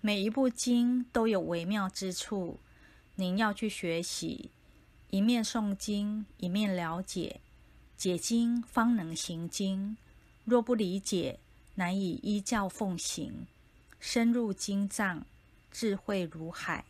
每一部经都有微妙之处您要去学习一面诵经一面了解解经方能行经。若不理解难以依教奉行深入经藏智慧如海。